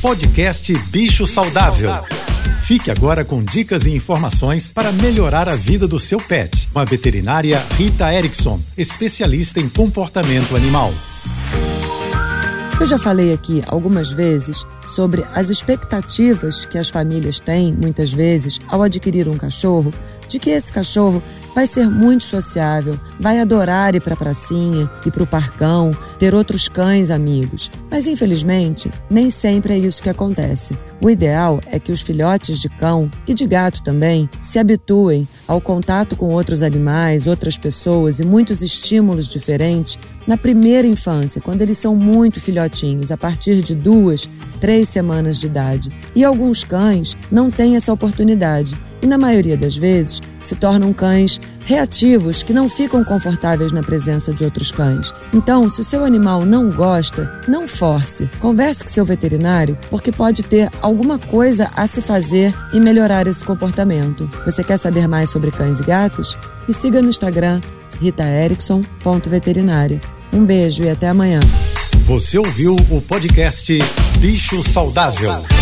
Podcast Bicho Saudável. Fique agora com dicas e informações para melhorar a vida do seu pet. Com a veterinária Rita Erickson, especialista em comportamento animal. Eu já falei aqui algumas vezes sobre as expectativas que as famílias têm, muitas vezes, ao adquirir um cachorro, de que esse cachorro vai ser muito sociável, vai adorar ir para a pracinha, ir para o parcão, ter outros cães amigos. Mas infelizmente, nem sempre é isso que acontece. O ideal é que os filhotes de cão e de gato também se habituem ao contato com outros animais, outras pessoas e muitos estímulos diferentes na primeira infância, quando eles são muito filhotinhos, a partir de duas, três semanas de idade. E alguns cães não têm essa oportunidade e, na maioria das vezes, se tornam cães reativos que não ficam confortáveis na presença de outros cães. Então, se o seu animal não gosta, não force. Converse com seu veterinário, porque pode ter alguma coisa a se fazer e melhorar esse comportamento. Você quer saber mais sobre cães e gatos? Me siga no Instagram ritaerickson.veterinária. Um beijo e até amanhã. Você ouviu o podcast Bicho Saudável.